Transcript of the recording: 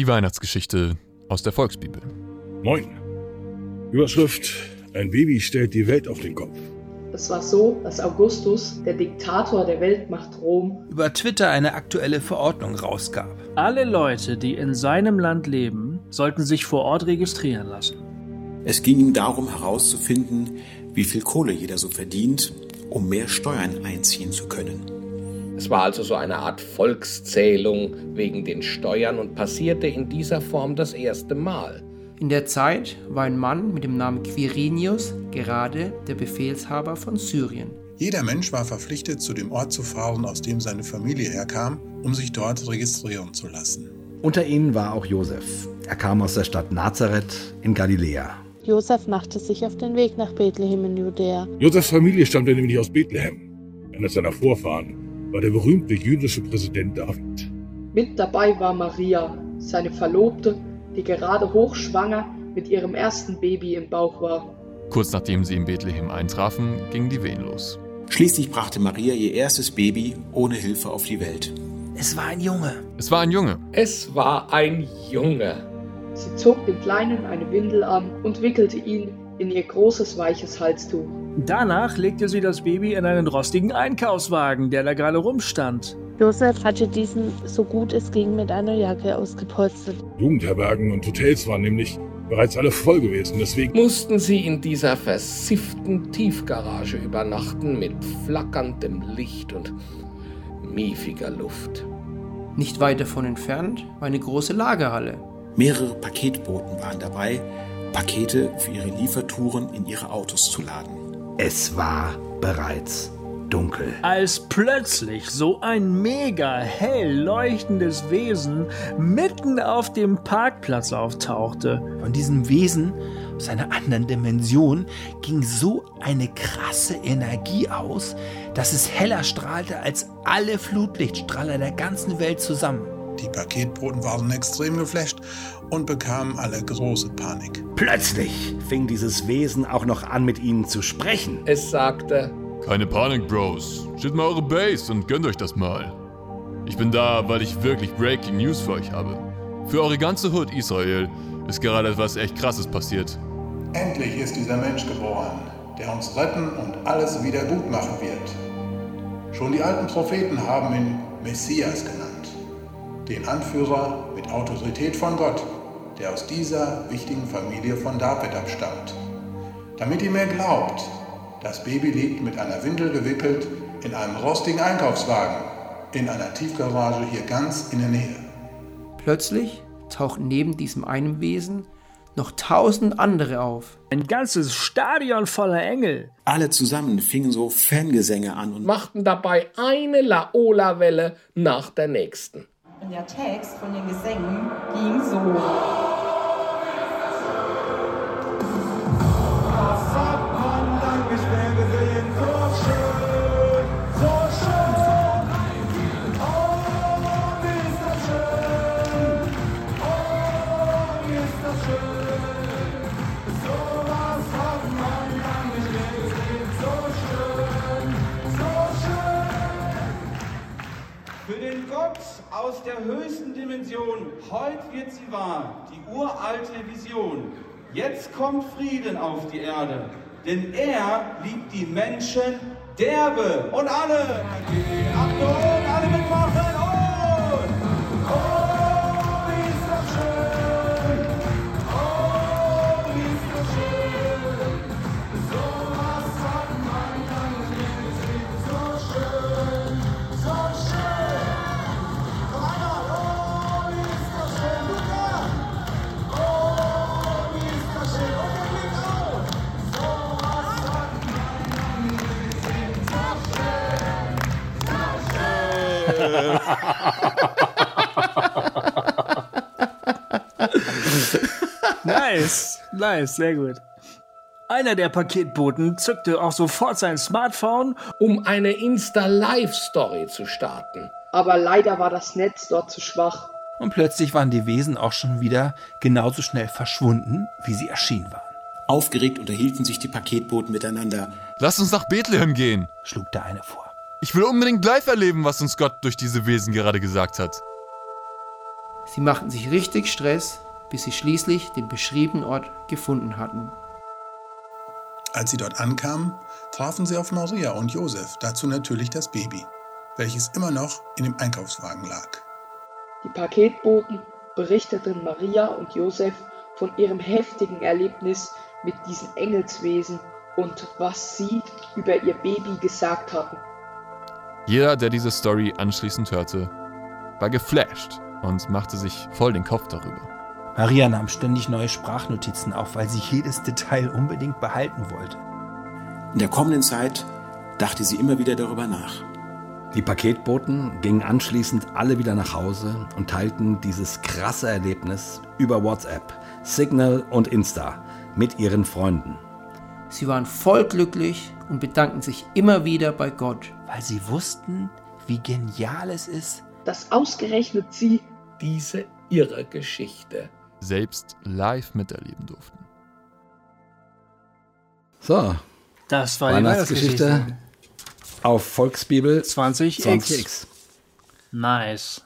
Die Weihnachtsgeschichte aus der Volksbibel. Moin. Überschrift: Ein Baby stellt die Welt auf den Kopf. Es war so, dass Augustus, der Diktator der Weltmacht Rom, über Twitter eine aktuelle Verordnung rausgab. Alle Leute, die in seinem Land leben, sollten sich vor Ort registrieren lassen. Es ging ihm darum herauszufinden, wie viel Kohle jeder so verdient, um mehr Steuern einziehen zu können. Es war also so eine Art Volkszählung wegen den Steuern und passierte in dieser Form das erste Mal. In der Zeit war ein Mann mit dem Namen Quirinius gerade der Befehlshaber von Syrien. Jeder Mensch war verpflichtet, zu dem Ort zu fahren, aus dem seine Familie herkam, um sich dort registrieren zu lassen. Unter ihnen war auch Josef. Er kam aus der Stadt Nazareth in Galiläa. Josef machte sich auf den Weg nach Bethlehem in Judäa. Josefs Familie stammte nämlich aus Bethlehem. Einer seiner Vorfahren war der berühmte jüdische Präsident David. Mit dabei war Maria, seine Verlobte, die gerade hochschwanger mit ihrem ersten Baby im Bauch war. Kurz nachdem sie in Bethlehem eintrafen, gingen die Wehen los. Schließlich brachte Maria ihr erstes Baby ohne Hilfe auf die Welt. Es war ein Junge. Es war ein Junge. Es war ein Junge. Sie zog dem Kleinen eine Windel an und wickelte ihn in ihr großes weiches Halstuch. Danach legte sie das Baby in einen rostigen Einkaufswagen, der da gerade rumstand. Josef hatte diesen, so gut es ging, mit einer Jacke ausgepolstert. Jugendherbergen und Hotels waren nämlich bereits alle voll gewesen. Deswegen mussten sie in dieser versifften Tiefgarage übernachten mit flackerndem Licht und miefiger Luft. Nicht weit davon entfernt war eine große Lagerhalle. Mehrere Paketboten waren dabei, Pakete für ihre Liefertouren in ihre Autos zu laden. Es war bereits dunkel. Als plötzlich so ein mega hell leuchtendes Wesen mitten auf dem Parkplatz auftauchte. Von diesem Wesen aus einer anderen Dimension ging so eine krasse Energie aus, dass es heller strahlte als alle Flutlichtstrahler der ganzen Welt zusammen. Die Paketboten waren extrem geflasht und bekamen alle große Panik. Plötzlich fing dieses Wesen auch noch an, mit ihnen zu sprechen. Es sagte, keine Panik, Bros. Steht mal eure Base und gönnt euch das mal. Ich bin da, weil ich wirklich Breaking News für euch habe. Für eure ganze Hood Israel ist gerade etwas echt Krasses passiert. Endlich ist dieser Mensch geboren, der uns retten und alles wieder gut machen wird. Schon die alten Propheten haben ihn Messias genannt den Anführer mit Autorität von Gott, der aus dieser wichtigen Familie von David abstammt. Damit ihr mir glaubt, das Baby liegt mit einer Windel gewickelt in einem rostigen Einkaufswagen in einer Tiefgarage hier ganz in der Nähe. Plötzlich tauchten neben diesem einen Wesen noch tausend andere auf. Ein ganzes Stadion voller Engel. Alle zusammen fingen so Fangesänge an und machten dabei eine Laola-Welle nach der nächsten. Und der Text von den Gesängen ging so. Was hat man lang nicht mehr gesehen? So schön, so schön. Oh, wie. Gott aus der höchsten Dimension, heute wird sie wahr, die uralte Vision. Jetzt kommt Frieden auf die Erde, denn er liebt die Menschen derbe. Und alle, Achtung, nice, nice, sehr gut. Einer der Paketboten zückte auch sofort sein Smartphone, um eine Insta-Live-Story zu starten. Aber leider war das Netz dort zu schwach. Und plötzlich waren die Wesen auch schon wieder genauso schnell verschwunden, wie sie erschienen waren. Aufgeregt unterhielten sich die Paketboten miteinander. Lass uns nach Bethlehem gehen, schlug der eine vor. Ich will unbedingt live erleben, was uns Gott durch diese Wesen gerade gesagt hat. Sie machten sich richtig Stress, bis sie schließlich den beschriebenen Ort gefunden hatten. Als sie dort ankamen, trafen sie auf Maria und Josef, dazu natürlich das Baby, welches immer noch in dem Einkaufswagen lag. Die Paketboten berichteten Maria und Josef von ihrem heftigen Erlebnis mit diesen Engelswesen und was sie über ihr Baby gesagt hatten. Jeder, der diese Story anschließend hörte, war geflasht und machte sich voll den Kopf darüber. Maria nahm ständig neue Sprachnotizen auf, weil sie jedes Detail unbedingt behalten wollte. In der kommenden Zeit dachte sie immer wieder darüber nach. Die Paketboten gingen anschließend alle wieder nach Hause und teilten dieses krasse Erlebnis über WhatsApp, Signal und Insta mit ihren Freunden. Sie waren voll glücklich und bedankten sich immer wieder bei Gott, weil sie wussten, wie genial es ist, dass ausgerechnet sie diese ihre Geschichte selbst live miterleben durften. So, das war die Weihnachtsgeschichte auf Volksbibel 20x. 20x. Nice.